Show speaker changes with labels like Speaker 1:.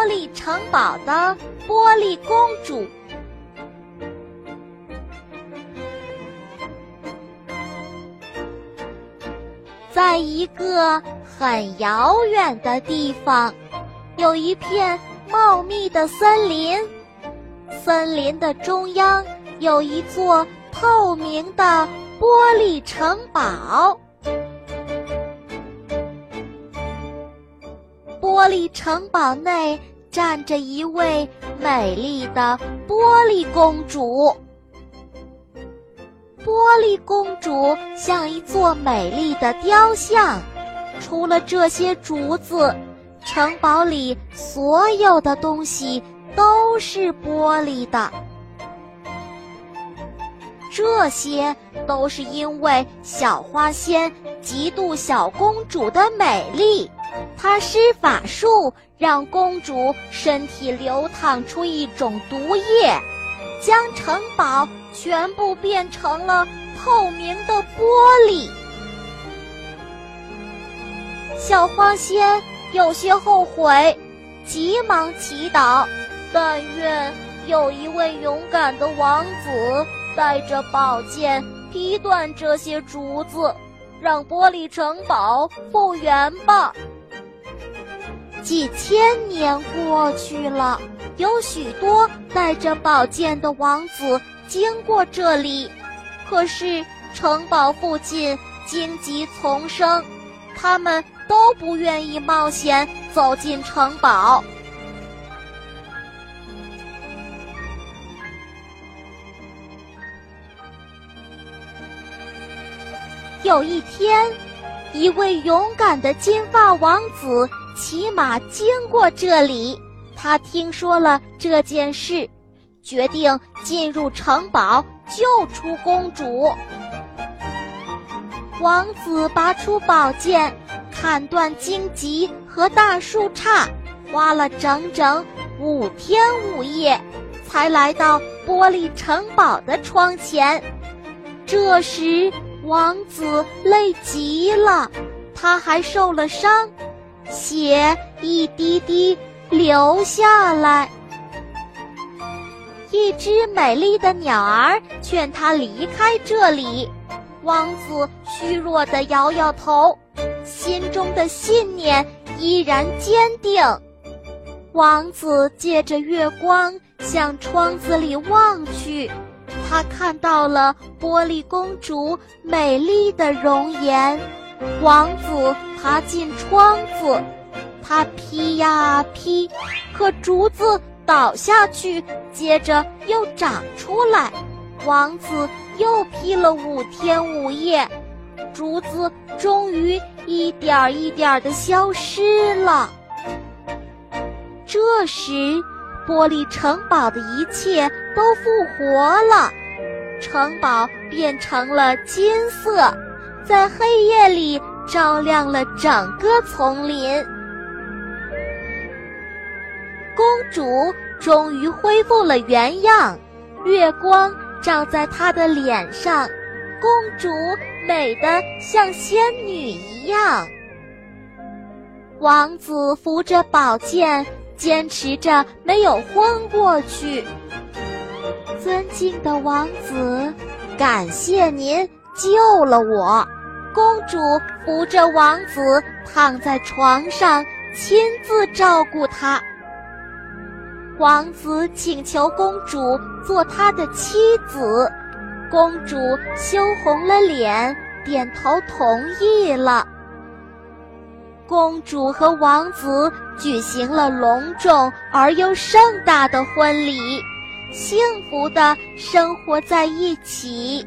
Speaker 1: 玻璃城堡的玻璃公主。在一个很遥远的地方，有一片茂密的森林。森林的中央有一座透明的玻璃城堡。璃城堡内站着一位美丽的玻璃公主。玻璃公主像一座美丽的雕像，除了这些竹子，城堡里所有的东西都是玻璃的。这些都是因为小花仙嫉妒小公主的美丽。他施法术，让公主身体流淌出一种毒液，将城堡全部变成了透明的玻璃。小花仙有些后悔，急忙祈祷：“但愿有一位勇敢的王子带着宝剑劈断这些竹子，让玻璃城堡复原吧。”几千年过去了，有许多带着宝剑的王子经过这里，可是城堡附近荆棘丛生，他们都不愿意冒险走进城堡。有一天，一位勇敢的金发王子。骑马经过这里，他听说了这件事，决定进入城堡救出公主。王子拔出宝剑，砍断荆棘和大树杈，花了整整五天五夜，才来到玻璃城堡的窗前。这时，王子累极了，他还受了伤。血一滴滴流下来。一只美丽的鸟儿劝他离开这里，王子虚弱地摇摇头，心中的信念依然坚定。王子借着月光向窗子里望去，他看到了玻璃公主美丽的容颜。王子爬进窗子，他劈呀劈，可竹子倒下去，接着又长出来。王子又劈了五天五夜，竹子终于一点儿一点儿的消失了。这时，玻璃城堡的一切都复活了，城堡变成了金色。在黑夜里照亮了整个丛林，公主终于恢复了原样，月光照在她的脸上，公主美得像仙女一样。王子扶着宝剑，坚持着没有昏过去。尊敬的王子，感谢您。救了我，公主扶着王子躺在床上，亲自照顾他。王子请求公主做他的妻子，公主羞红了脸，点头同意了。公主和王子举行了隆重而又盛大的婚礼，幸福的生活在一起。